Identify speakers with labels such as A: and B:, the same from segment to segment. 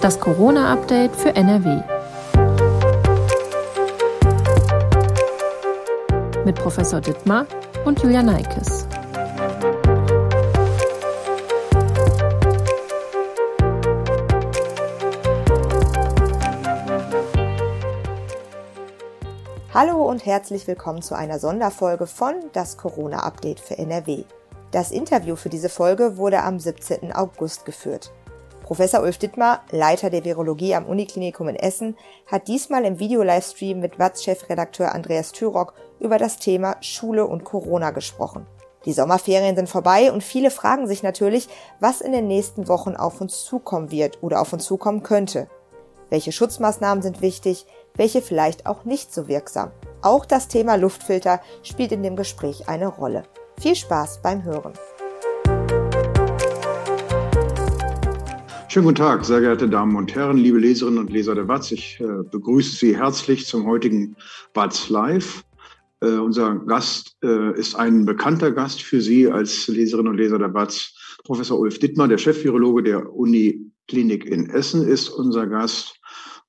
A: Das Corona-Update für NRW. Mit Professor Dittmar und Julia Neikes.
B: Hallo und herzlich willkommen zu einer Sonderfolge von Das Corona-Update für NRW. Das Interview für diese Folge wurde am 17. August geführt. Professor Ulf Dittmar, Leiter der Virologie am Uniklinikum in Essen, hat diesmal im Video-Livestream mit WATS-Chefredakteur Andreas Thürock über das Thema Schule und Corona gesprochen. Die Sommerferien sind vorbei und viele fragen sich natürlich, was in den nächsten Wochen auf uns zukommen wird oder auf uns zukommen könnte. Welche Schutzmaßnahmen sind wichtig, welche vielleicht auch nicht so wirksam. Auch das Thema Luftfilter spielt in dem Gespräch eine Rolle. Viel Spaß beim Hören.
C: Schönen guten Tag, sehr geehrte Damen und Herren, liebe Leserinnen und Leser der WAZ. Ich äh, begrüße Sie herzlich zum heutigen WAZ Live. Äh, unser Gast äh, ist ein bekannter Gast für Sie als Leserinnen und Leser der WAZ. Professor Ulf Dittmar, der Chefvirologe der Uniklinik in Essen, ist unser Gast.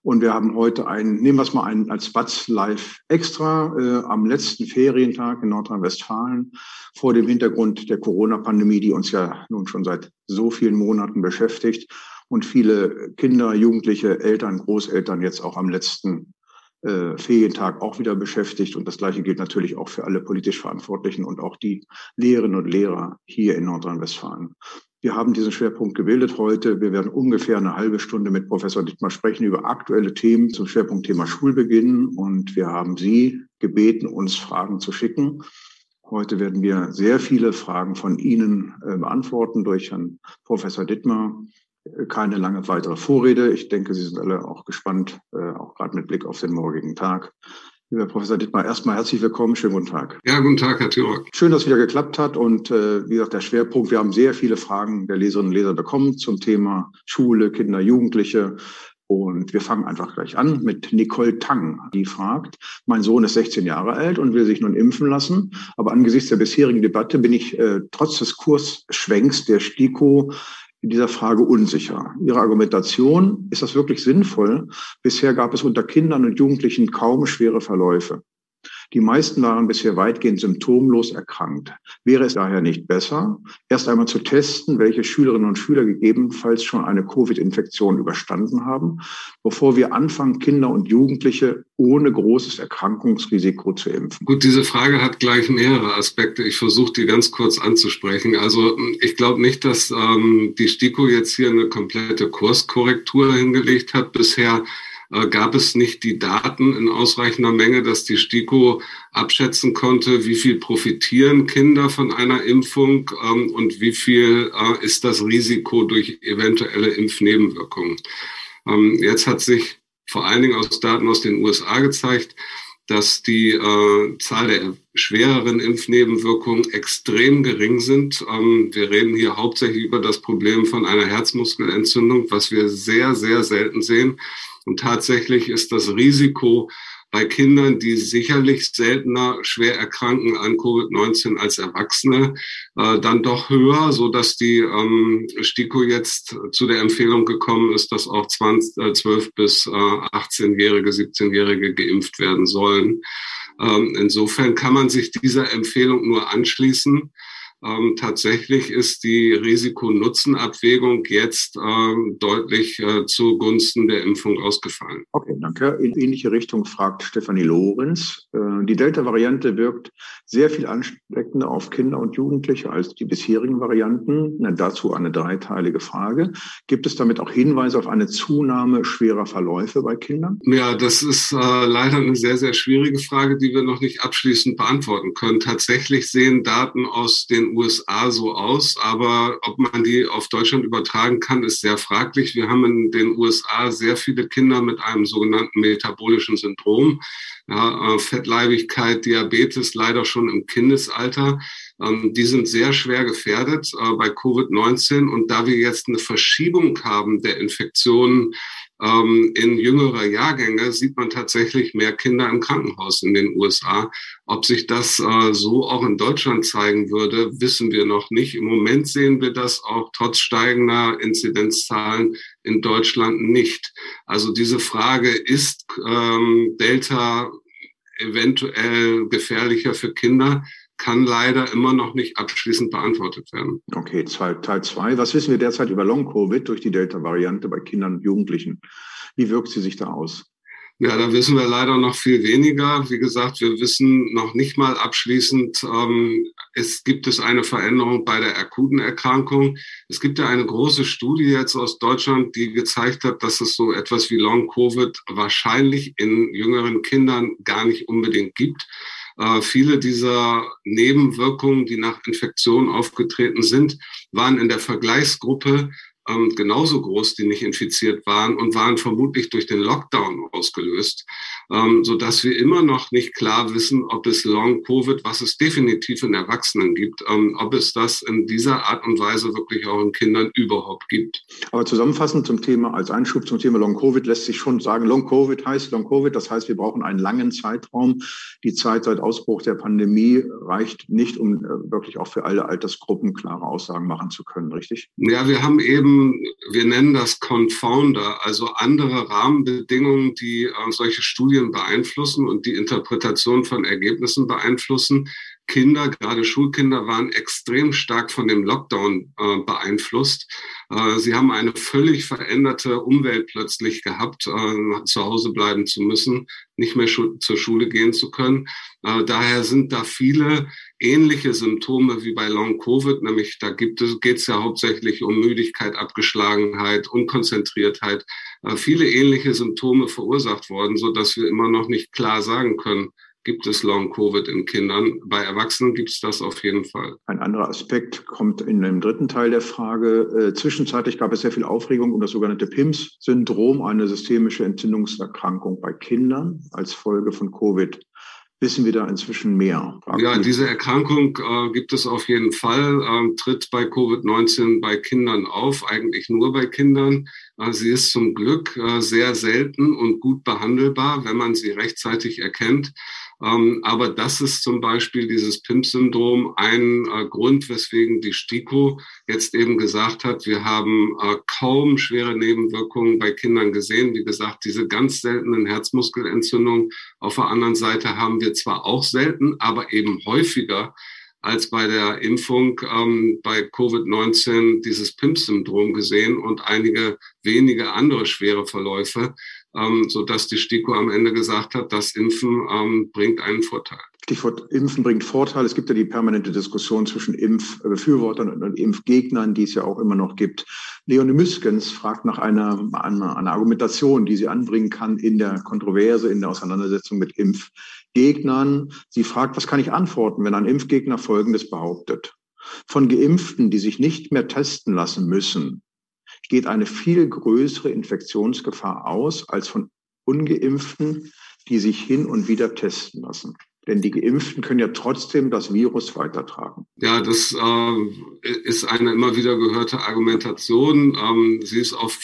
C: Und wir haben heute einen, nehmen wir es mal einen als Batz Live Extra äh, am letzten Ferientag in Nordrhein-Westfalen vor dem Hintergrund der Corona-Pandemie, die uns ja nun schon seit so vielen Monaten beschäftigt und viele Kinder, Jugendliche, Eltern, Großeltern jetzt auch am letzten äh, Ferientag auch wieder beschäftigt. Und das Gleiche gilt natürlich auch für alle politisch Verantwortlichen und auch die Lehrerinnen und Lehrer hier in Nordrhein-Westfalen. Wir haben diesen Schwerpunkt gebildet heute. Wir werden ungefähr eine halbe Stunde mit Professor Dittmar sprechen über aktuelle Themen zum Schwerpunktthema Schulbeginn. Und wir haben Sie gebeten, uns Fragen zu schicken. Heute werden wir sehr viele Fragen von Ihnen äh, beantworten durch Herrn Professor Dittmar. Keine lange weitere Vorrede. Ich denke, Sie sind alle auch gespannt, äh, auch gerade mit Blick auf den morgigen Tag. Lieber Professor Dittmar, erstmal herzlich willkommen. Schönen guten Tag.
D: Ja, guten Tag, Herr Thürock.
C: Schön, dass es wieder geklappt hat. Und äh, wie gesagt, der Schwerpunkt, wir haben sehr viele Fragen der Leserinnen und Leser bekommen zum Thema Schule, Kinder, Jugendliche. Und wir fangen einfach gleich an mit Nicole Tang, die fragt, mein Sohn ist 16 Jahre alt und will sich nun impfen lassen. Aber angesichts der bisherigen Debatte bin ich äh, trotz des Kursschwenks der STIKO in dieser Frage unsicher. Ihre Argumentation, ist das wirklich sinnvoll? Bisher gab es unter Kindern und Jugendlichen kaum schwere Verläufe. Die meisten waren bisher weitgehend symptomlos erkrankt. Wäre es daher nicht besser, erst einmal zu testen, welche Schülerinnen und Schüler gegebenenfalls schon eine Covid-Infektion überstanden haben, bevor wir anfangen, Kinder und Jugendliche ohne großes Erkrankungsrisiko zu impfen?
D: Gut, diese Frage hat gleich mehrere Aspekte. Ich versuche die ganz kurz anzusprechen. Also ich glaube nicht, dass ähm, die STIKO jetzt hier eine komplette Kurskorrektur hingelegt hat. Bisher gab es nicht die Daten in ausreichender Menge, dass die STIKO abschätzen konnte, wie viel profitieren Kinder von einer Impfung ähm, und wie viel äh, ist das Risiko durch eventuelle Impfnebenwirkungen. Ähm, jetzt hat sich vor allen Dingen aus Daten aus den USA gezeigt, dass die äh, Zahl der schwereren Impfnebenwirkungen extrem gering sind. Ähm, wir reden hier hauptsächlich über das Problem von einer Herzmuskelentzündung, was wir sehr, sehr selten sehen. Und tatsächlich ist das Risiko bei Kindern, die sicherlich seltener schwer erkranken an Covid-19 als Erwachsene, äh, dann doch höher, so dass die ähm, STIKO jetzt zu der Empfehlung gekommen ist, dass auch 20, äh, 12 bis äh, 18-Jährige, 17-Jährige geimpft werden sollen. Ähm, insofern kann man sich dieser Empfehlung nur anschließen. Ähm, tatsächlich ist die Risiko-Nutzen-Abwägung jetzt ähm, deutlich äh, zugunsten der Impfung ausgefallen.
C: Okay, danke. In ähnliche Richtung fragt Stefanie Lorenz. Äh, die Delta-Variante wirkt sehr viel ansteckender auf Kinder und Jugendliche als die bisherigen Varianten. Na, dazu eine dreiteilige Frage. Gibt es damit auch Hinweise auf eine Zunahme schwerer Verläufe bei Kindern?
D: Ja, das ist äh, leider eine sehr, sehr schwierige Frage, die wir noch nicht abschließend beantworten können. Tatsächlich sehen Daten aus den USA so aus, aber ob man die auf Deutschland übertragen kann, ist sehr fraglich. Wir haben in den USA sehr viele Kinder mit einem sogenannten metabolischen Syndrom, ja, äh, Fettleibigkeit, Diabetes, leider schon im Kindesalter. Ähm, die sind sehr schwer gefährdet äh, bei Covid-19. Und da wir jetzt eine Verschiebung haben der Infektionen ähm, in jüngere Jahrgänge, sieht man tatsächlich mehr Kinder im Krankenhaus in den USA. Ob sich das äh, so auch in Deutschland zeigen würde, wissen wir noch nicht. Im Moment sehen wir das auch trotz steigender Inzidenzzahlen in Deutschland nicht. Also diese Frage, ist ähm, Delta eventuell gefährlicher für Kinder, kann leider immer noch nicht abschließend beantwortet werden.
C: Okay, Teil zwei. Was wissen wir derzeit über Long-Covid durch die Delta-Variante bei Kindern und Jugendlichen? Wie wirkt sie sich da aus?
D: Ja, da wissen wir leider noch viel weniger. Wie gesagt, wir wissen noch nicht mal abschließend, ähm, es gibt es eine Veränderung bei der akuten Erkrankung. Es gibt ja eine große Studie jetzt aus Deutschland, die gezeigt hat, dass es so etwas wie Long-Covid wahrscheinlich in jüngeren Kindern gar nicht unbedingt gibt. Äh, viele dieser Nebenwirkungen, die nach Infektion aufgetreten sind, waren in der Vergleichsgruppe ähm, genauso groß, die nicht infiziert waren und waren vermutlich durch den Lockdown ausgelöst, ähm, so dass wir immer noch nicht klar wissen, ob es Long Covid, was es definitiv in Erwachsenen gibt, ähm, ob es das in dieser Art und Weise wirklich auch in Kindern überhaupt gibt.
C: Aber zusammenfassend zum Thema, als Einschub zum Thema Long Covid lässt sich schon sagen, Long Covid heißt Long Covid, das heißt, wir brauchen einen langen Zeitraum. Die Zeit seit Ausbruch der Pandemie reicht nicht, um äh, wirklich auch für alle Altersgruppen klare Aussagen machen zu können, richtig?
D: Ja, wir haben eben wir nennen das Confounder, also andere Rahmenbedingungen, die äh, solche Studien beeinflussen und die Interpretation von Ergebnissen beeinflussen. Kinder, gerade Schulkinder, waren extrem stark von dem Lockdown äh, beeinflusst. Äh, sie haben eine völlig veränderte Umwelt plötzlich gehabt, äh, zu Hause bleiben zu müssen, nicht mehr schu zur Schule gehen zu können. Äh, daher sind da viele ähnliche Symptome wie bei Long Covid, nämlich da gibt es, geht es ja hauptsächlich um Müdigkeit, Abgeschlagenheit, Unkonzentriertheit, äh, viele ähnliche Symptome verursacht worden, so dass wir immer noch nicht klar sagen können, gibt es Long-Covid in Kindern. Bei Erwachsenen gibt es das auf jeden Fall.
C: Ein anderer Aspekt kommt in dem dritten Teil der Frage. Äh, zwischenzeitlich gab es sehr viel Aufregung um das sogenannte PIMS-Syndrom, eine systemische Entzündungserkrankung bei Kindern als Folge von Covid wissen wir da inzwischen mehr?
D: Ja, diese Erkrankung äh, gibt es auf jeden Fall, äh, tritt bei Covid-19 bei Kindern auf, eigentlich nur bei Kindern. Äh, sie ist zum Glück äh, sehr selten und gut behandelbar, wenn man sie rechtzeitig erkennt. Ähm, aber das ist zum Beispiel dieses PIMP-Syndrom ein äh, Grund, weswegen die STIKO jetzt eben gesagt hat, wir haben äh, kaum schwere Nebenwirkungen bei Kindern gesehen. Wie gesagt, diese ganz seltenen Herzmuskelentzündungen. Auf der anderen Seite haben wir zwar auch selten, aber eben häufiger als bei der Impfung ähm, bei Covid-19 dieses PIMP-Syndrom gesehen und einige wenige andere schwere Verläufe ähm, so dass die STIKO am Ende gesagt hat, das Impfen ähm, bringt einen Vorteil.
C: Stichwort Impfen bringt Vorteil. Es gibt ja die permanente Diskussion zwischen Impfbefürwortern und Impfgegnern, die es ja auch immer noch gibt. Leonie Müskens fragt nach einer, einer, einer Argumentation, die sie anbringen kann in der Kontroverse, in der Auseinandersetzung mit Impfgegnern. Sie fragt, was kann ich antworten, wenn ein Impfgegner Folgendes behauptet? Von Geimpften, die sich nicht mehr testen lassen müssen, geht eine viel größere Infektionsgefahr aus als von ungeimpften, die sich hin und wieder testen lassen. Denn die Geimpften können ja trotzdem das Virus weitertragen.
D: Ja, das äh, ist eine immer wieder gehörte Argumentation. Ähm, sie ist auf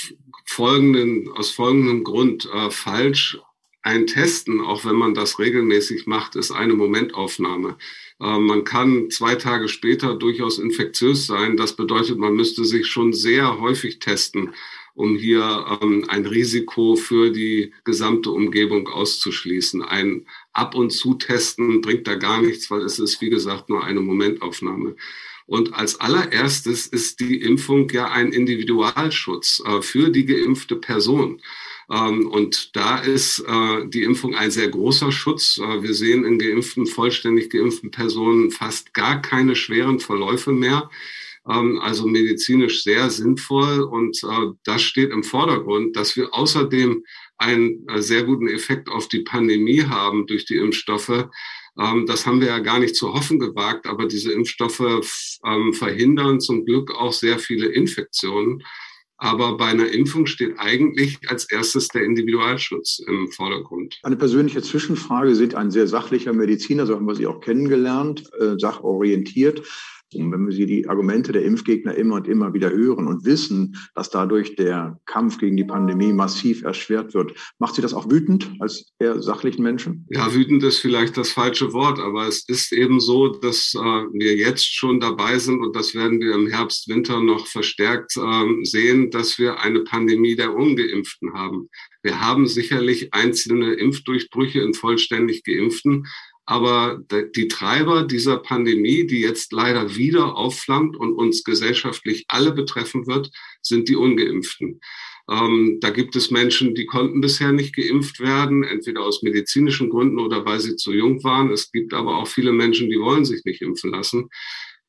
D: folgenden, aus folgendem Grund äh, falsch. Ein Testen, auch wenn man das regelmäßig macht, ist eine Momentaufnahme. Äh, man kann zwei Tage später durchaus infektiös sein. Das bedeutet, man müsste sich schon sehr häufig testen, um hier ähm, ein Risiko für die gesamte Umgebung auszuschließen. Ein Ab- und Zutesten bringt da gar nichts, weil es ist, wie gesagt, nur eine Momentaufnahme. Und als allererstes ist die Impfung ja ein Individualschutz äh, für die geimpfte Person. Ähm, und da ist äh, die Impfung ein sehr großer Schutz. Äh, wir sehen in geimpften, vollständig geimpften Personen fast gar keine schweren Verläufe mehr. Ähm, also medizinisch sehr sinnvoll. Und äh, das steht im Vordergrund, dass wir außerdem einen sehr guten Effekt auf die Pandemie haben durch die Impfstoffe. Ähm, das haben wir ja gar nicht zu hoffen gewagt, aber diese Impfstoffe verhindern zum Glück auch sehr viele Infektionen. Aber bei einer Impfung steht eigentlich als erstes der Individualschutz im Vordergrund.
C: Eine persönliche Zwischenfrage. Sie sind ein sehr sachlicher Mediziner, so haben wir Sie auch kennengelernt, äh, sachorientiert. Und wenn wir die Argumente der Impfgegner immer und immer wieder hören und wissen, dass dadurch der Kampf gegen die Pandemie massiv erschwert wird, macht Sie das auch wütend als eher sachlichen Menschen?
D: Ja, wütend ist vielleicht das falsche Wort, aber es ist eben so, dass äh, wir jetzt schon dabei sind und das werden wir im Herbst, Winter noch verstärkt äh, sehen, dass wir eine Pandemie der Ungeimpften haben. Wir haben sicherlich einzelne Impfdurchbrüche in vollständig Geimpften, aber die Treiber dieser Pandemie, die jetzt leider wieder aufflammt und uns gesellschaftlich alle betreffen wird, sind die ungeimpften. Ähm, da gibt es Menschen, die konnten bisher nicht geimpft werden, entweder aus medizinischen Gründen oder weil sie zu jung waren. Es gibt aber auch viele Menschen, die wollen sich nicht impfen lassen.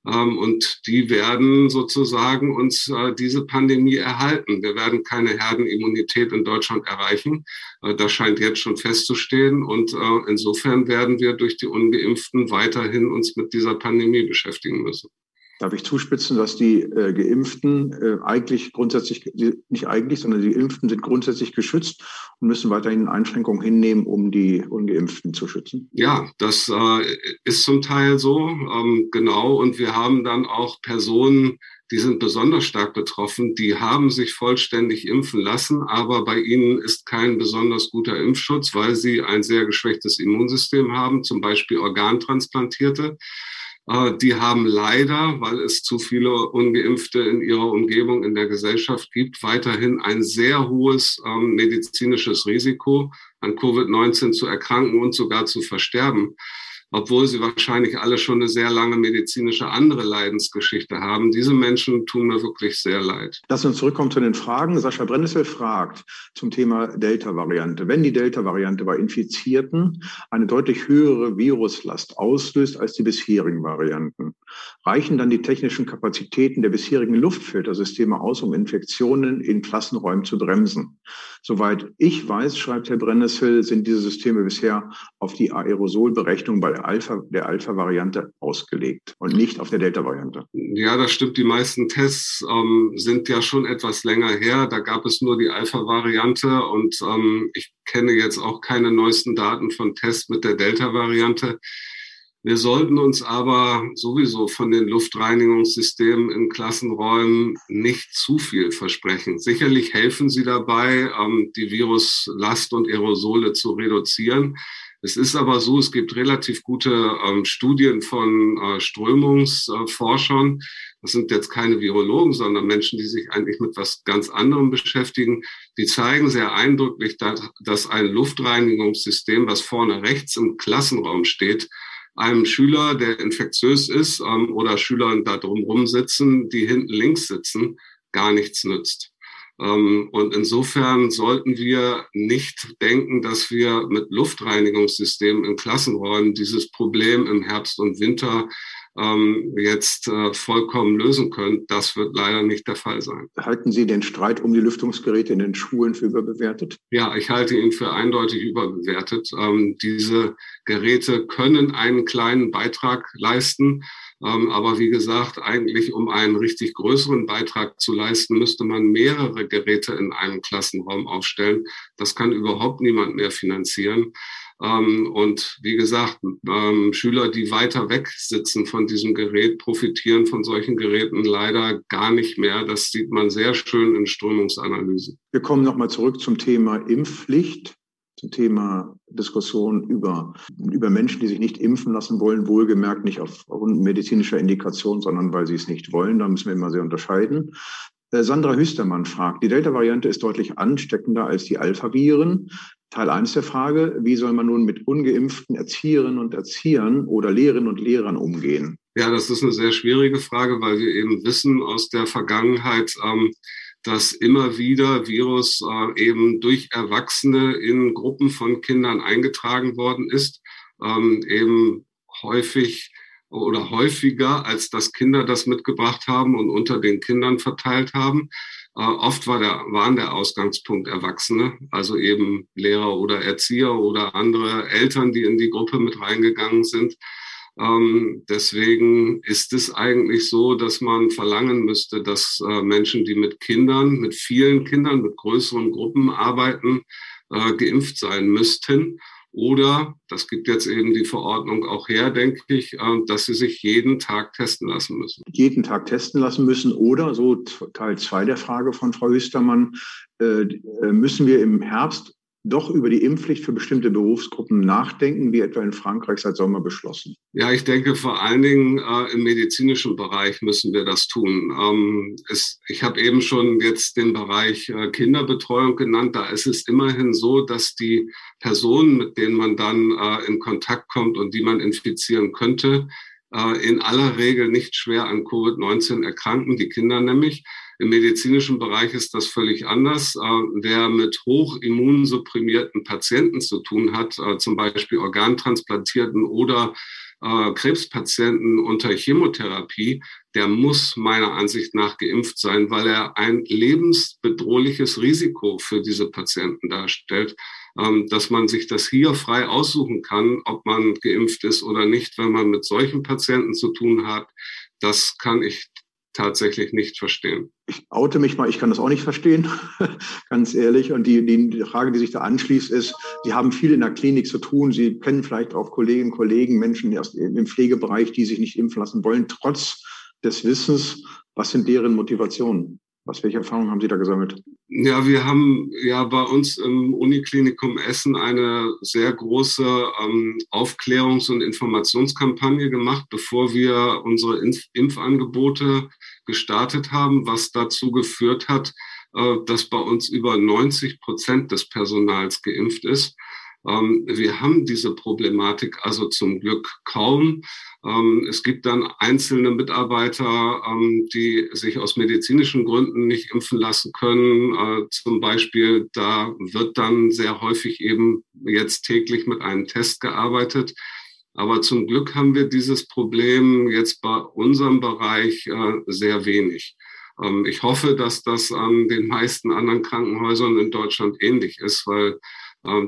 D: Ähm, und die werden sozusagen uns äh, diese Pandemie erhalten. Wir werden keine Herdenimmunität in Deutschland erreichen. Äh, das scheint jetzt schon festzustehen. Und äh, insofern werden wir durch die Ungeimpften weiterhin uns mit dieser Pandemie beschäftigen müssen
C: darf ich zuspitzen, dass die äh, Geimpften äh, eigentlich grundsätzlich, nicht eigentlich, sondern die Geimpften sind grundsätzlich geschützt und müssen weiterhin Einschränkungen hinnehmen, um die Ungeimpften zu schützen?
D: Ja, das äh, ist zum Teil so, ähm, genau. Und wir haben dann auch Personen, die sind besonders stark betroffen, die haben sich vollständig impfen lassen, aber bei ihnen ist kein besonders guter Impfschutz, weil sie ein sehr geschwächtes Immunsystem haben, zum Beispiel Organtransplantierte. Die haben leider, weil es zu viele ungeimpfte in ihrer Umgebung in der Gesellschaft gibt, weiterhin ein sehr hohes ähm, medizinisches Risiko, an Covid-19 zu erkranken und sogar zu versterben obwohl sie wahrscheinlich alle schon eine sehr lange medizinische andere Leidensgeschichte haben. Diese Menschen tun mir wirklich sehr leid.
C: Lass uns zurückkommen zu den Fragen. Sascha Brennnessel fragt zum Thema Delta-Variante. Wenn die Delta-Variante bei Infizierten eine deutlich höhere Viruslast auslöst als die bisherigen Varianten, reichen dann die technischen Kapazitäten der bisherigen Luftfiltersysteme aus, um Infektionen in Klassenräumen zu bremsen? Soweit ich weiß, schreibt Herr Brennnessel, sind diese Systeme bisher auf die Aerosolberechnung bei Alpha, der Alpha-Variante ausgelegt und nicht auf der Delta-Variante.
D: Ja, das stimmt. Die meisten Tests ähm, sind ja schon etwas länger her. Da gab es nur die Alpha-Variante und ähm, ich kenne jetzt auch keine neuesten Daten von Tests mit der Delta-Variante. Wir sollten uns aber sowieso von den Luftreinigungssystemen in Klassenräumen nicht zu viel versprechen. Sicherlich helfen sie dabei, ähm, die Viruslast und Aerosole zu reduzieren. Es ist aber so, es gibt relativ gute ähm, Studien von äh, Strömungsforschern. Das sind jetzt keine Virologen, sondern Menschen, die sich eigentlich mit was ganz anderem beschäftigen. Die zeigen sehr eindrücklich, dass, dass ein Luftreinigungssystem, was vorne rechts im Klassenraum steht, einem Schüler, der infektiös ist, ähm, oder Schülern da drumherum sitzen, die hinten links sitzen, gar nichts nützt. Ähm, und insofern sollten wir nicht denken, dass wir mit Luftreinigungssystemen in Klassenräumen dieses Problem im Herbst und Winter ähm, jetzt äh, vollkommen lösen können. Das wird leider nicht der Fall sein.
C: Halten Sie den Streit um die Lüftungsgeräte in den Schulen für überbewertet?
D: Ja, ich halte ihn für eindeutig überbewertet. Ähm, diese Geräte können einen kleinen Beitrag leisten. Ähm, aber wie gesagt, eigentlich um einen richtig größeren Beitrag zu leisten, müsste man mehrere Geräte in einem Klassenraum aufstellen. Das kann überhaupt niemand mehr finanzieren. Ähm, und wie gesagt, ähm, Schüler, die weiter weg sitzen von diesem Gerät, profitieren von solchen Geräten leider gar nicht mehr. Das sieht man sehr schön in Strömungsanalysen.
C: Wir kommen nochmal zurück zum Thema Impfpflicht zum Thema Diskussion über, über Menschen, die sich nicht impfen lassen wollen, wohlgemerkt nicht aufgrund medizinischer Indikation, sondern weil sie es nicht wollen. Da müssen wir immer sehr unterscheiden. Äh, Sandra Hüstermann fragt, die Delta-Variante ist deutlich ansteckender als die Alpha-Viren. Teil 1 der Frage, wie soll man nun mit ungeimpften Erzieherinnen und Erziehern oder Lehrerinnen und Lehrern umgehen?
D: Ja, das ist eine sehr schwierige Frage, weil wir eben wissen aus der Vergangenheit, ähm, dass immer wieder Virus äh, eben durch Erwachsene in Gruppen von Kindern eingetragen worden ist, ähm, eben häufig oder häufiger, als dass Kinder das mitgebracht haben und unter den Kindern verteilt haben. Äh, oft war der, waren der Ausgangspunkt Erwachsene, also eben Lehrer oder Erzieher oder andere Eltern, die in die Gruppe mit reingegangen sind. Ähm, deswegen ist es eigentlich so, dass man verlangen müsste, dass äh, Menschen, die mit Kindern, mit vielen Kindern, mit größeren Gruppen arbeiten, äh, geimpft sein müssten. Oder, das gibt jetzt eben die Verordnung auch her, denke ich, äh, dass sie sich jeden Tag testen lassen müssen.
C: Jeden Tag testen lassen müssen. Oder, so Teil zwei der Frage von Frau Hüstermann, äh, äh, müssen wir im Herbst doch über die Impfpflicht für bestimmte Berufsgruppen nachdenken, wie etwa in Frankreich seit Sommer beschlossen?
D: Ja, ich denke vor allen Dingen äh, im medizinischen Bereich müssen wir das tun. Ähm, es, ich habe eben schon jetzt den Bereich äh, Kinderbetreuung genannt. Da ist es immerhin so, dass die Personen, mit denen man dann äh, in Kontakt kommt und die man infizieren könnte, in aller Regel nicht schwer an Covid-19 erkranken, die Kinder nämlich. Im medizinischen Bereich ist das völlig anders. Äh, wer mit hochimmunsupprimierten Patienten zu tun hat, äh, zum Beispiel Organtransplantierten oder äh, Krebspatienten unter Chemotherapie, der muss meiner Ansicht nach geimpft sein, weil er ein lebensbedrohliches Risiko für diese Patienten darstellt, dass man sich das hier frei aussuchen kann, ob man geimpft ist oder nicht, wenn man mit solchen Patienten zu tun hat. Das kann ich tatsächlich nicht verstehen.
C: Ich oute mich mal, ich kann das auch nicht verstehen, ganz ehrlich. Und die, die Frage, die sich da anschließt, ist, Sie haben viel in der Klinik zu tun. Sie kennen vielleicht auch Kolleginnen und Kollegen, Menschen im Pflegebereich, die sich nicht impfen lassen wollen, trotz des Wissens, was sind deren Motivationen? Was, welche Erfahrungen haben Sie da gesammelt?
D: Ja, wir haben ja bei uns im Uniklinikum Essen eine sehr große ähm, Aufklärungs- und Informationskampagne gemacht, bevor wir unsere Impf Impfangebote gestartet haben, was dazu geführt hat, äh, dass bei uns über 90 Prozent des Personals geimpft ist. Ähm, wir haben diese Problematik also zum Glück kaum. Ähm, es gibt dann einzelne Mitarbeiter, ähm, die sich aus medizinischen Gründen nicht impfen lassen können. Äh, zum Beispiel, da wird dann sehr häufig eben jetzt täglich mit einem Test gearbeitet. Aber zum Glück haben wir dieses Problem jetzt bei unserem Bereich äh, sehr wenig. Ich hoffe, dass das an den meisten anderen Krankenhäusern in Deutschland ähnlich ist, weil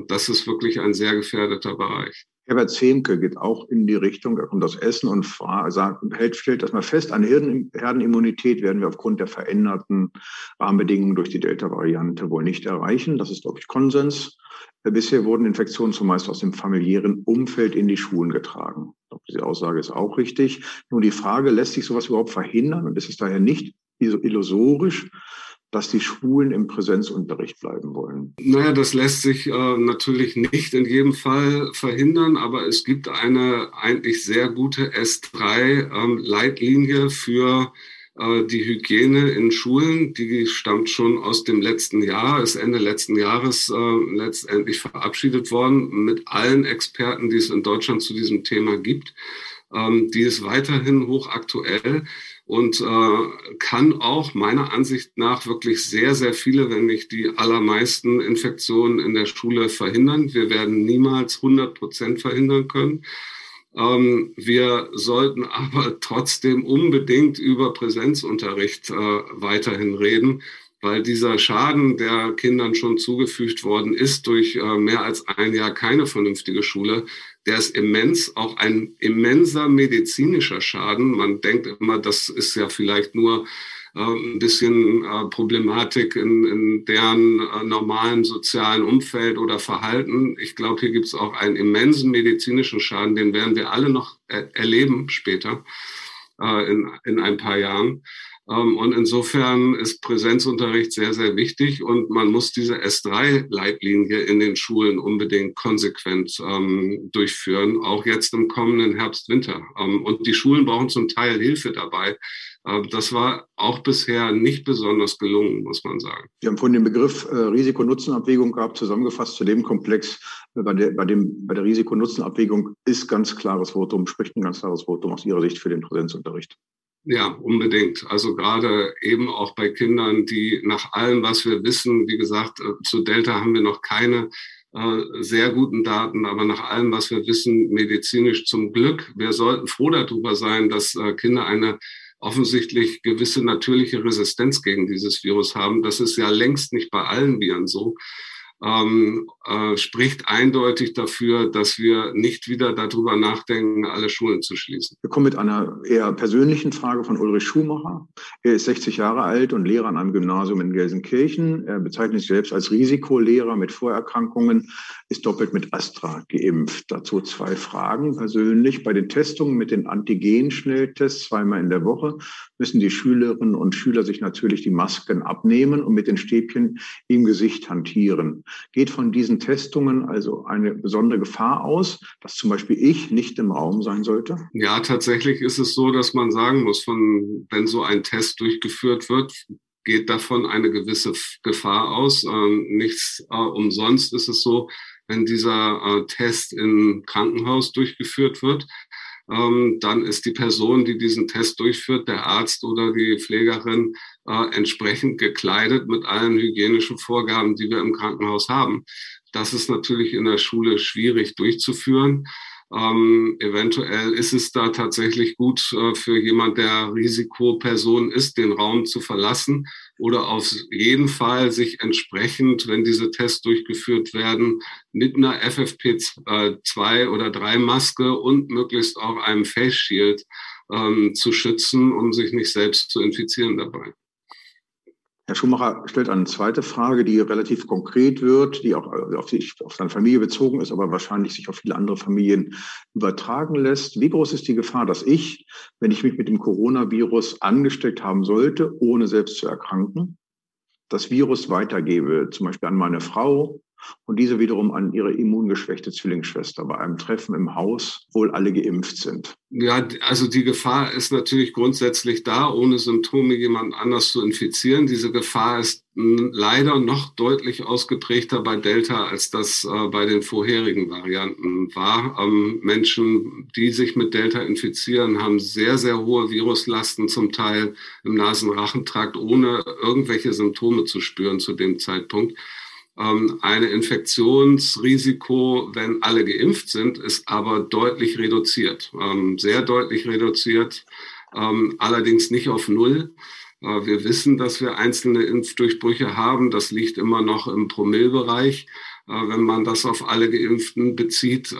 D: das ist wirklich ein sehr gefährdeter Bereich.
C: Herbert Zemke geht auch in die Richtung, er kommt aus Essen und sagt, hält, stellt das mal fest, an Herdenimmunität werden wir aufgrund der veränderten Rahmenbedingungen durch die Delta-Variante wohl nicht erreichen. Das ist, glaube ich, Konsens. Bisher wurden Infektionen zumeist aus dem familiären Umfeld in die Schulen getragen. Ich glaube, diese Aussage ist auch richtig. Nun die Frage, lässt sich sowas überhaupt verhindern? Und ist es daher nicht illusorisch, dass die Schulen im Präsenzunterricht bleiben wollen?
D: Naja, das lässt sich äh, natürlich nicht in jedem Fall verhindern, aber es gibt eine eigentlich sehr gute S3-Leitlinie ähm, für äh, die Hygiene in Schulen. Die stammt schon aus dem letzten Jahr, ist Ende letzten Jahres äh, letztendlich verabschiedet worden mit allen Experten, die es in Deutschland zu diesem Thema gibt. Ähm, die ist weiterhin hochaktuell und äh, kann auch meiner Ansicht nach wirklich sehr, sehr viele, wenn nicht die allermeisten Infektionen in der Schule verhindern. Wir werden niemals 100 Prozent verhindern können. Ähm, wir sollten aber trotzdem unbedingt über Präsenzunterricht äh, weiterhin reden, weil dieser Schaden, der Kindern schon zugefügt worden ist durch äh, mehr als ein Jahr keine vernünftige Schule, der ist immens, auch ein immenser medizinischer Schaden. Man denkt immer, das ist ja vielleicht nur äh, ein bisschen äh, Problematik in, in deren äh, normalen sozialen Umfeld oder Verhalten. Ich glaube, hier gibt es auch einen immensen medizinischen Schaden, den werden wir alle noch er erleben später äh, in, in ein paar Jahren. Ähm, und insofern ist Präsenzunterricht sehr, sehr wichtig und man muss diese S3-Leitlinie in den Schulen unbedingt konsequent ähm, durchführen, auch jetzt im kommenden Herbst, Winter. Ähm, und die Schulen brauchen zum Teil Hilfe dabei. Äh, das war auch bisher nicht besonders gelungen, muss man sagen.
C: Sie haben vorhin den Begriff äh, Risiko-Nutzen-Abwägung gehabt, zusammengefasst zu dem Komplex. Bei der, bei bei der Risiko-Nutzen-Abwägung ist ganz klares Votum, spricht ein ganz klares Votum aus Ihrer Sicht für den Präsenzunterricht.
D: Ja, unbedingt. Also gerade eben auch bei Kindern, die nach allem, was wir wissen, wie gesagt, äh, zu Delta haben wir noch keine äh, sehr guten Daten, aber nach allem, was wir wissen, medizinisch zum Glück. Wir sollten froh darüber sein, dass äh, Kinder eine offensichtlich gewisse natürliche Resistenz gegen dieses Virus haben. Das ist ja längst nicht bei allen Viren so. Ähm, äh, spricht eindeutig dafür, dass wir nicht wieder darüber nachdenken, alle Schulen zu schließen.
C: Wir kommen mit einer eher persönlichen Frage von Ulrich Schumacher. Er ist 60 Jahre alt und Lehrer an einem Gymnasium in Gelsenkirchen. Er bezeichnet sich selbst als Risikolehrer mit Vorerkrankungen, ist doppelt mit Astra geimpft. Dazu zwei Fragen persönlich. Bei den Testungen mit den Antigen-Schnelltests zweimal in der Woche müssen die Schülerinnen und Schüler sich natürlich die Masken abnehmen und mit den Stäbchen im Gesicht hantieren. Geht von diesen Testungen also eine besondere Gefahr aus, dass zum Beispiel ich nicht im Raum sein sollte?
D: Ja, tatsächlich ist es so, dass man sagen muss, von, wenn so ein Test durchgeführt wird, geht davon eine gewisse Gefahr aus. Ähm, nichts äh, umsonst ist es so, wenn dieser äh, Test im Krankenhaus durchgeführt wird, dann ist die Person, die diesen Test durchführt, der Arzt oder die Pflegerin, äh, entsprechend gekleidet mit allen hygienischen Vorgaben, die wir im Krankenhaus haben. Das ist natürlich in der Schule schwierig durchzuführen. Ähm, eventuell ist es da tatsächlich gut äh, für jemand, der Risikoperson ist, den Raum zu verlassen oder auf jeden Fall sich entsprechend, wenn diese Tests durchgeführt werden, mit einer FFP2 äh, oder 3 Maske und möglichst auch einem Face Shield ähm, zu schützen, um sich nicht selbst zu infizieren dabei.
C: Herr Schumacher stellt eine zweite Frage, die relativ konkret wird, die auch auf, sich, auf seine Familie bezogen ist, aber wahrscheinlich sich auf viele andere Familien übertragen lässt. Wie groß ist die Gefahr, dass ich, wenn ich mich mit dem Coronavirus angesteckt haben sollte, ohne selbst zu erkranken, das Virus weitergebe, zum Beispiel an meine Frau, und diese wiederum an ihre immungeschwächte Zwillingsschwester bei einem Treffen im Haus, wohl alle geimpft sind.
D: Ja, also die Gefahr ist natürlich grundsätzlich da, ohne Symptome jemand anders zu infizieren. Diese Gefahr ist leider noch deutlich ausgeprägter bei Delta, als das äh, bei den vorherigen Varianten war. Ähm, Menschen, die sich mit Delta infizieren, haben sehr, sehr hohe Viruslasten, zum Teil im Nasenrachentrakt, ohne irgendwelche Symptome zu spüren zu dem Zeitpunkt. Ähm, eine Infektionsrisiko, wenn alle geimpft sind, ist aber deutlich reduziert, ähm, sehr deutlich reduziert, ähm, allerdings nicht auf Null. Äh, wir wissen, dass wir einzelne Impfdurchbrüche haben. Das liegt immer noch im Promillbereich, äh, wenn man das auf alle Geimpften bezieht.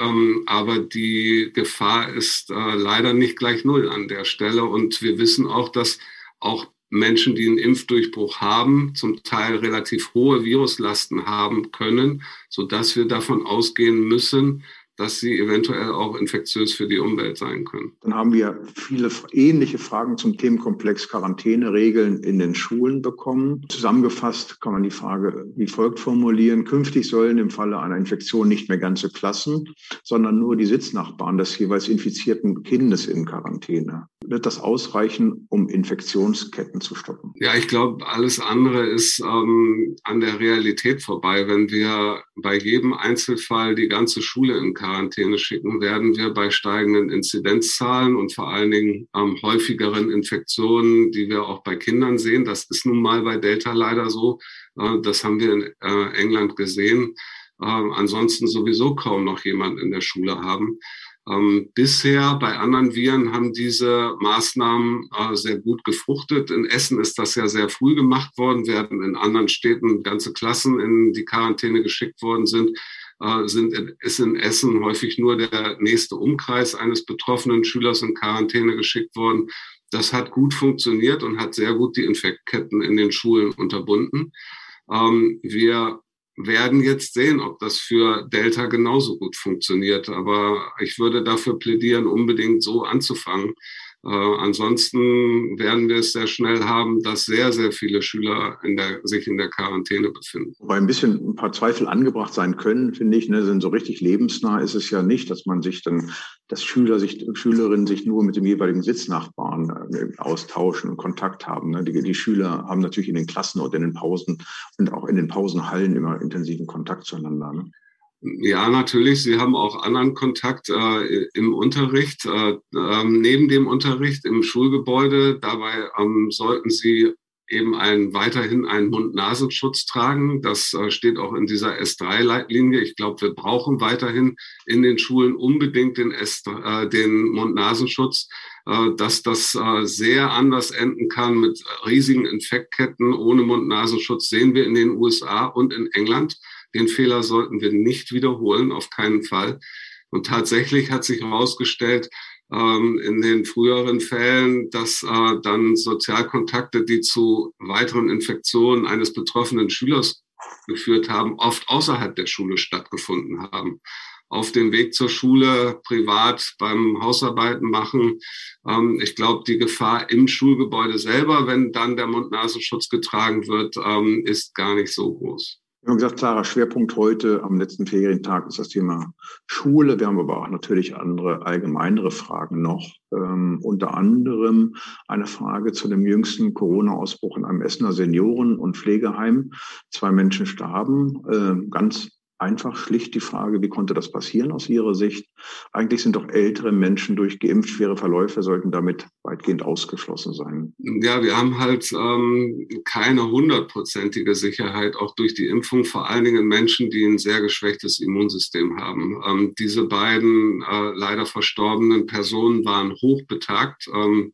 D: Aber die Gefahr ist äh, leider nicht gleich Null an der Stelle. Und wir wissen auch, dass auch Menschen, die einen Impfdurchbruch haben, zum Teil relativ hohe Viruslasten haben können, so dass wir davon ausgehen müssen, dass sie eventuell auch infektiös für die Umwelt sein können.
C: Dann haben wir viele ähnliche Fragen zum Themenkomplex Quarantäneregeln in den Schulen bekommen. Zusammengefasst kann man die Frage wie folgt formulieren. Künftig sollen im Falle einer Infektion nicht mehr ganze Klassen, sondern nur die Sitznachbarn des jeweils infizierten Kindes in Quarantäne. Wird das ausreichen, um Infektionsketten zu stoppen?
D: Ja, ich glaube, alles andere ist ähm, an der Realität vorbei. Wenn wir bei jedem Einzelfall die ganze Schule in Quarantäne schicken, werden wir bei steigenden Inzidenzzahlen und vor allen Dingen ähm, häufigeren Infektionen, die wir auch bei Kindern sehen. Das ist nun mal bei Delta leider so. Äh, das haben wir in äh, England gesehen. Äh, ansonsten sowieso kaum noch jemand in der Schule haben. Ähm, bisher bei anderen Viren haben diese Maßnahmen äh, sehr gut gefruchtet. In Essen ist das ja sehr früh gemacht worden, während in anderen Städten ganze Klassen in die Quarantäne geschickt worden sind äh, sind, ist in Essen häufig nur der nächste Umkreis eines betroffenen Schülers in Quarantäne geschickt worden. Das hat gut funktioniert und hat sehr gut die Infektketten in den Schulen unterbunden. Ähm, wir werden jetzt sehen, ob das für Delta genauso gut funktioniert. Aber ich würde dafür plädieren, unbedingt so anzufangen. Äh, ansonsten werden wir es sehr schnell haben, dass sehr, sehr viele Schüler in der, sich in der Quarantäne befinden.
C: Wobei ein bisschen ein paar Zweifel angebracht sein können, finde ich. Ne, sind so richtig lebensnah ist es ja nicht, dass man sich dann, dass Schüler sich, Schülerinnen sich nur mit dem jeweiligen Sitznachbarn äh, austauschen und Kontakt haben. Ne. Die, die Schüler haben natürlich in den Klassen und in den Pausen und auch in den Pausenhallen immer intensiven Kontakt zueinander. Ne?
D: Ja, natürlich. Sie haben auch anderen Kontakt äh, im Unterricht, äh, äh, neben dem Unterricht im Schulgebäude. Dabei ähm, sollten Sie eben einen, weiterhin einen Mund-Nasenschutz tragen. Das äh, steht auch in dieser S3-Leitlinie. Ich glaube, wir brauchen weiterhin in den Schulen unbedingt den, S, äh, den Mund-Nasenschutz, äh, dass das sehr anders enden kann mit riesigen Infektketten ohne Mund-Nasenschutz, sehen wir in den USA und in England Den Fehler sollten wir nicht wiederholen, auf keinen Fall. Und tatsächlich hat sich herausgestellt, ähm, in den früheren Fällen, dass äh, dann Sozialkontakte, die zu weiteren Infektionen eines betroffenen Schülers geführt haben, oft außerhalb der Schule stattgefunden haben. Auf dem Weg zur Schule, privat, beim Hausarbeiten machen. Ähm, ich glaube, die Gefahr im Schulgebäude selber, wenn dann der Mund-Nasenschutz getragen wird, ähm, ist gar nicht so groß.
C: Wir haben gesagt, Sarah, Schwerpunkt heute am letzten Ferientag ist das Thema Schule. Wir haben aber auch natürlich andere allgemeinere Fragen noch. Ähm, unter anderem eine Frage zu dem jüngsten Corona-Ausbruch in einem Essener Senioren- und Pflegeheim. Zwei Menschen starben. Äh, ganz einfach schlicht die Frage, wie konnte das passieren aus Ihrer Sicht? Eigentlich sind doch ältere Menschen durch geimpft schwere Verläufe, sollten damit weitgehend ausgeschlossen sein.
D: Ja, wir haben halt ähm, keine hundertprozentige Sicherheit, auch durch die Impfung, vor allen Dingen Menschen, die ein sehr geschwächtes Immunsystem haben. Ähm, diese beiden äh, leider verstorbenen Personen waren hochbetagt. Ähm,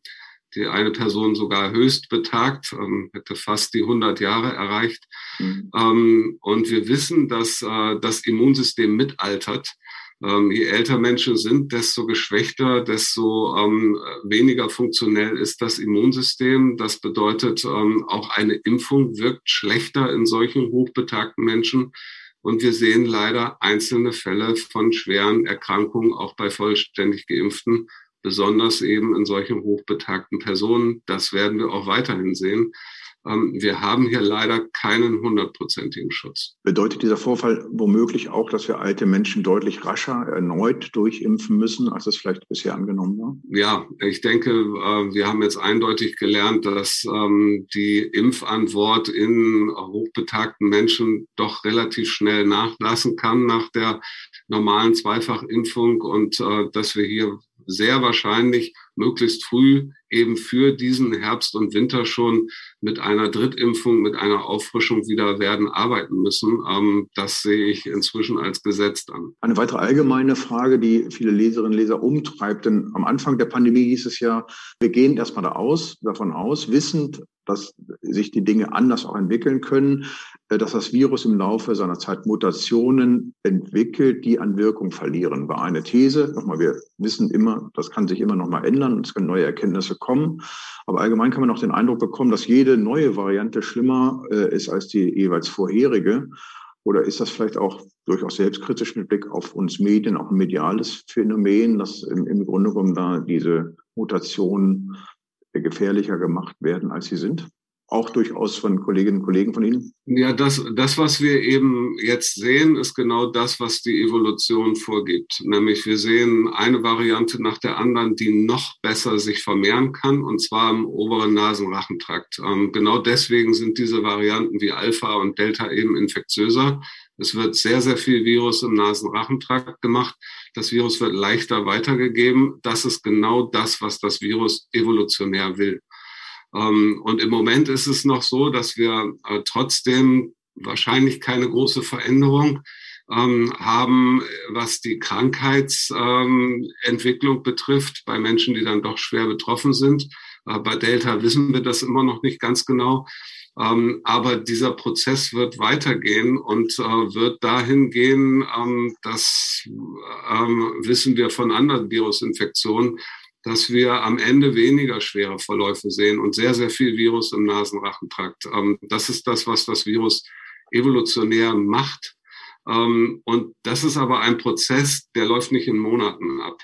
D: die eine Person sogar höchst betagt, ähm, hätte fast die 100 Jahre erreicht. Mhm. Ähm, und wir wissen, dass äh, das Immunsystem mitaltert. Ähm, je älter Menschen sind, desto geschwächter, desto ähm, weniger funktionell ist das Immunsystem. Das bedeutet, ähm, auch eine Impfung wirkt schlechter in solchen hochbetagten Menschen. Und wir sehen leider einzelne Fälle von schweren Erkrankungen auch bei vollständig geimpften besonders eben in solchen hochbetagten Personen. Das werden wir auch weiterhin sehen. Ähm, wir haben hier leider keinen hundertprozentigen Schutz.
C: Bedeutet dieser Vorfall womöglich auch, dass wir alte Menschen deutlich rascher erneut durchimpfen müssen, als es vielleicht bisher angenommen war?
D: Ja, ich denke, äh, wir haben jetzt eindeutig gelernt, dass ähm, die Impfantwort in hochbetagten Menschen doch relativ schnell nachlassen kann nach der normalen Zweifachimpfung und äh, dass wir hier sehr wahrscheinlich möglichst früh eben für diesen Herbst und Winter schon mit einer Drittimpfung, mit einer Auffrischung wieder werden arbeiten müssen. Ähm, das sehe ich inzwischen als gesetzt an.
C: Eine weitere allgemeine Frage, die viele Leserinnen und Leser umtreibt, denn am Anfang der Pandemie hieß es ja, wir gehen erstmal da aus, davon aus, wissend, dass sich die Dinge anders auch entwickeln können, äh, dass das Virus im Laufe seiner Zeit Mutationen entwickelt, die an Wirkung verlieren. War eine These. Nochmal, wir wissen immer, das kann sich immer noch mal ändern, es können neue Erkenntnisse kommen. Aber allgemein kann man auch den Eindruck bekommen, dass jede neue Variante schlimmer äh, ist als die jeweils vorherige. Oder ist das vielleicht auch durchaus selbstkritisch mit Blick auf uns Medien, auch ein mediales Phänomen, dass im, im Grunde genommen da diese Mutationen gefährlicher gemacht werden, als sie sind? Auch durchaus von Kolleginnen und Kollegen von Ihnen?
D: Ja, das, das, was wir eben jetzt sehen, ist genau das, was die Evolution vorgibt. Nämlich wir sehen eine Variante nach der anderen, die noch besser sich vermehren kann, und zwar im oberen Nasenrachentrakt. Ähm, genau deswegen sind diese Varianten wie Alpha und Delta eben infektiöser. Es wird sehr, sehr viel Virus im Nasenrachentrakt gemacht. Das Virus wird leichter weitergegeben. Das ist genau das, was das Virus evolutionär will. Ähm, und im Moment ist es noch so, dass wir äh, trotzdem wahrscheinlich keine große Veränderung ähm, haben, was die Krankheitsentwicklung ähm, betrifft bei Menschen, die dann doch schwer betroffen sind. Äh, bei Delta wissen wir das immer noch nicht ganz genau. Aber dieser Prozess wird weitergehen und äh, wird dahin gehen, das wissen wir von anderen Virusinfektionen, dass wir am Ende weniger schwere Verläufe sehen und sehr, sehr viel Virus im Nasenrachentrakt. Ähm, das ist das, was das Virus evolutionär macht. Ähm, und das ist aber ein Prozess, der läuft nicht in Monaten ab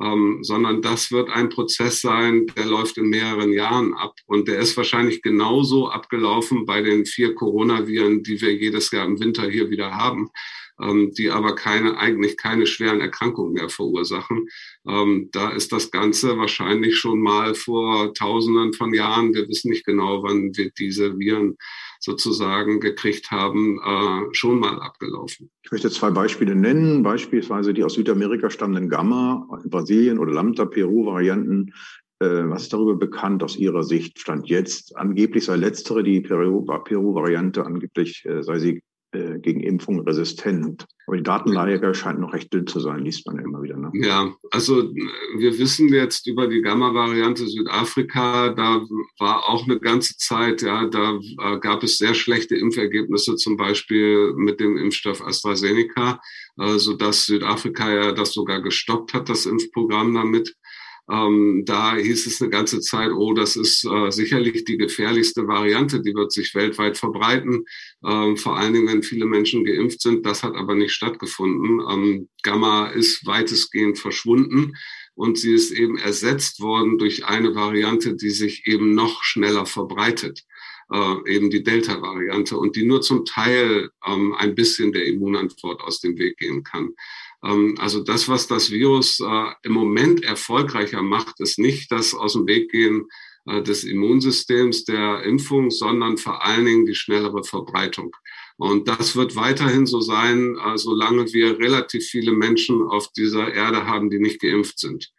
D: ähm, sondern das wird ein Prozess sein, der läuft in mehreren Jahren ab. Und der ist wahrscheinlich genauso abgelaufen bei den vier Coronaviren, die wir jedes Jahr im Winter hier wieder haben, die aber keine, eigentlich keine schweren Erkrankungen mehr verursachen. Ähm, da ist das Ganze wahrscheinlich schon mal vor Tausenden von Jahren, wir wissen nicht genau, wann wir diese Viren sozusagen gekriegt haben, äh, schon mal abgelaufen.
C: Ich möchte zwei Beispiele nennen, beispielsweise die aus Südamerika stammenden Gamma, Brasilien oder Lambda, Peru-Varianten. Äh, was ist darüber bekannt aus Ihrer Sicht? Stand jetzt angeblich sei letztere, die Peru-Variante, angeblich äh, sei sie gegen Impfungen resistent. Aber die Datenlage scheint noch recht dünn zu sein, liest man ja immer wieder.
D: Ne? Ja, also wir wissen jetzt über die Gamma-Variante Südafrika, da war auch eine ganze Zeit, ja, da äh, gab es sehr schlechte Impfergebnisse, zum Beispiel mit dem Impfstoff AstraZeneca, äh, so dass Südafrika ja das sogar gestoppt hat, das Impfprogramm damit. Ähm, da hieß es eine ganze Zeit, oh, das ist äh, sicherlich die gefährlichste Variante, die wird sich weltweit verbreiten, ähm, vor allen Dingen, wenn viele Menschen geimpft sind. Das hat aber nicht stattgefunden. Ähm, Gamma ist weitestgehend verschwunden und sie ist eben ersetzt worden durch eine Variante, die sich eben noch schneller verbreitet. Äh, eben die Delta-Variante und die nur zum Teil ähm, ein bisschen der Immunantwort aus dem Weg gehen kann. Ähm, also das, was das Virus äh, im Moment erfolgreicher macht, ist nicht das aus dem Weggehen äh, des Immunsystems der Impfung, sondern vor allen Dingen die schnellere Verbreitung. Und das wird weiterhin so sein, äh, solange wir relativ viele Menschen auf dieser Erde haben, die nicht geimpft sind.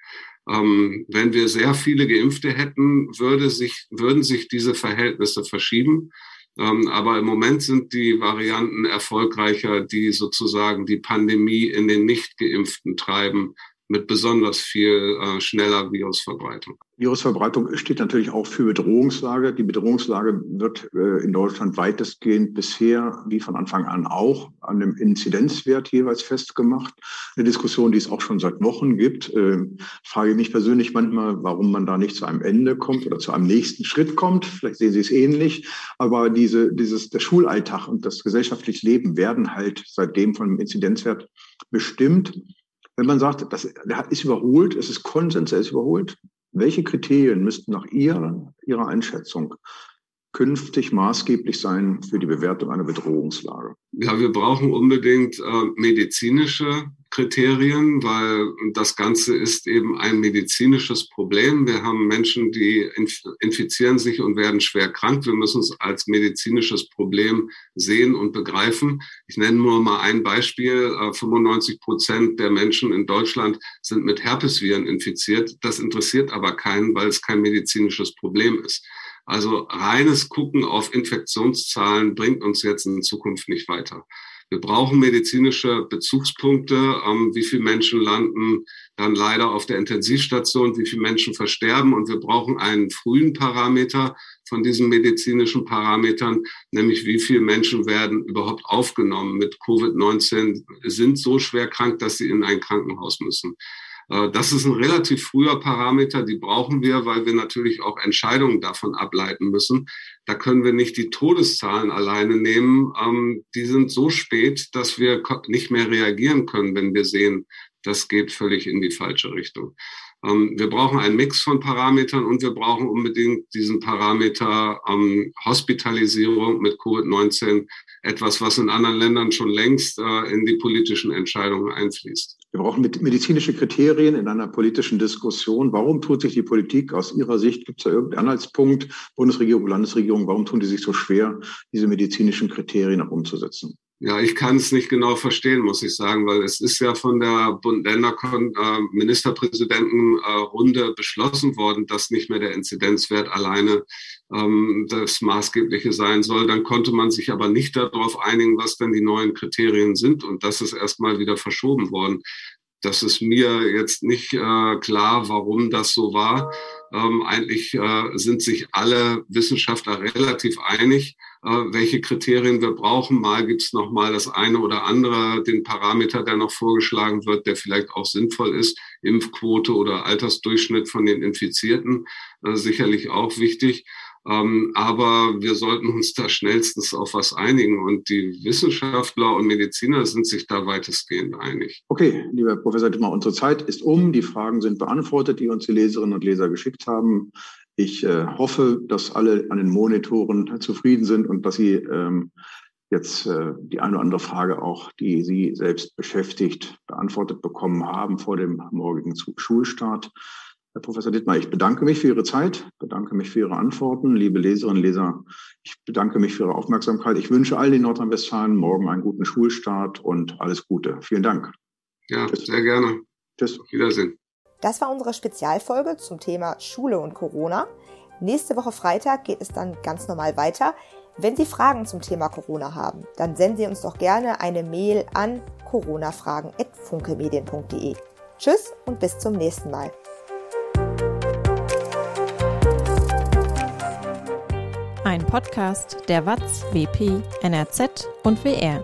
D: Ähm, wenn wir sehr viele Geimpfte hätten, würde sich, würden sich diese Verhältnisse verschieben. Ähm, aber im Moment sind die Varianten erfolgreicher, die sozusagen die Pandemie in den nicht geimpften treiben mit besonders viel äh, schneller Virusverbreitung.
C: Virusverbreitung steht natürlich auch für Bedrohungslage. Die Bedrohungslage wird äh, in Deutschland weitestgehend bisher, wie von Anfang an auch, an dem Inzidenzwert jeweils festgemacht. Eine Diskussion, die es auch schon seit Wochen gibt. Äh, frage mich persönlich manchmal, warum man da nicht zu einem Ende kommt oder zu einem nächsten Schritt kommt. Vielleicht sehen Sie es ähnlich. Aber diese, dieses, der Schulalltag und das gesellschaftliche Leben werden halt seitdem von dem Inzidenzwert bestimmt. Wenn man sagt, das ist überholt, es ist Konsens, er ist überholt, welche Kriterien müssten nach Ihrer, Ihrer Einschätzung künftig maßgeblich sein für die Bewertung einer Bedrohungslage?
D: Ja, wir brauchen unbedingt äh, medizinische Kriterien, weil das Ganze ist eben ein medizinisches Problem. Wir haben Menschen, die infizieren sich und werden schwer krank. Wir müssen es als medizinisches Problem sehen und begreifen. Ich nenne nur mal ein Beispiel. 95 äh, Prozent der Menschen in Deutschland sind mit Herpesviren infiziert. Das interessiert aber keinen, weil es kein medizinisches Problem ist. Also reines Gucken auf Infektionszahlen bringt uns jetzt in Zukunft nicht weiter. Wir brauchen medizinische Bezugspunkte. Ähm, wie viele Menschen landen dann leider auf der Intensivstation? Wie viele Menschen versterben? Und wir brauchen einen frühen Parameter von diesen medizinischen Parametern, nämlich wie viele Menschen werden überhaupt aufgenommen mit Covid-19, sind so schwer krank, dass sie in ein Krankenhaus müssen. Äh, das ist ein relativ früher Parameter, die brauchen wir, weil wir natürlich auch Entscheidungen davon ableiten müssen. Da können wir nicht die Todeszahlen alleine nehmen. Ähm, die sind so spät, dass wir nicht mehr reagieren können, wenn wir sehen, das geht völlig in die falsche Richtung. Ähm, wir brauchen einen Mix von Parametern und wir brauchen unbedingt diesen Parameter ähm, Hospitalisierung mit Covid-19, etwas, was in anderen Ländern schon längst äh, in die politischen Entscheidungen einfließt.
C: Wir brauchen medizinische Kriterien in einer politischen Diskussion. Warum tut sich die Politik aus Ihrer Sicht, gibt es da irgendeinen Anhaltspunkt, Bundesregierung, Landesregierung, warum tun die sich so schwer, diese medizinischen Kriterien auch umzusetzen?
D: Ja, ich kann es nicht genau verstehen, muss ich sagen, weil es ist ja von der Bund-Länder-Ministerpräsidentenrunde äh, beschlossen worden, dass nicht mehr der Inzidenzwert alleine ähm, das Maßgebliche sein soll. Dann konnte man sich aber nicht darauf einigen, was denn die neuen Kriterien sind. Und das ist erstmal wieder verschoben worden. Das ist mir jetzt nicht äh, klar, warum das so war. Ähm, eigentlich äh, sind sich alle Wissenschaftler relativ einig, welche Kriterien wir brauchen. Mal gibt es noch mal das eine oder andere, den Parameter, der noch vorgeschlagen wird, der vielleicht auch sinnvoll ist. Impfquote oder Altersdurchschnitt von den Infizierten, äh, sicherlich auch wichtig. Ähm, aber wir sollten uns da schnellstens auf was einigen. Und die Wissenschaftler und Mediziner sind sich da weitestgehend einig.
C: Okay, lieber Professor Dimmer, unsere Zeit ist um. Die Fragen sind beantwortet, die uns die Leserinnen und Leser geschickt haben. Ich äh, hoffe, dass alle an den Monitoren zufrieden sind und dass Sie ähm, jetzt äh, die eine oder andere Frage auch, die Sie selbst beschäftigt, beantwortet bekommen haben vor dem morgigen Schulstart. Herr Professor Dittmar, ich bedanke mich für Ihre Zeit, bedanke mich für Ihre Antworten. Liebe Leserinnen und Leser, ich bedanke mich für Ihre Aufmerksamkeit. Ich wünsche allen in Nordrhein-Westfalen morgen einen guten Schulstart und alles Gute. Vielen Dank.
D: Ja, Tschüss. sehr gerne. Tschüss. Auf Wiedersehen.
B: Das war unsere Spezialfolge zum Thema Schule und Corona. Nächste Woche Freitag geht es dann ganz normal weiter. Wenn Sie Fragen zum Thema Corona haben, dann senden Sie uns doch gerne eine Mail an coronafragen.funkemedien.de. Tschüss und bis zum nächsten Mal.
A: Ein Podcast der WAZ, WP, NRZ und WR.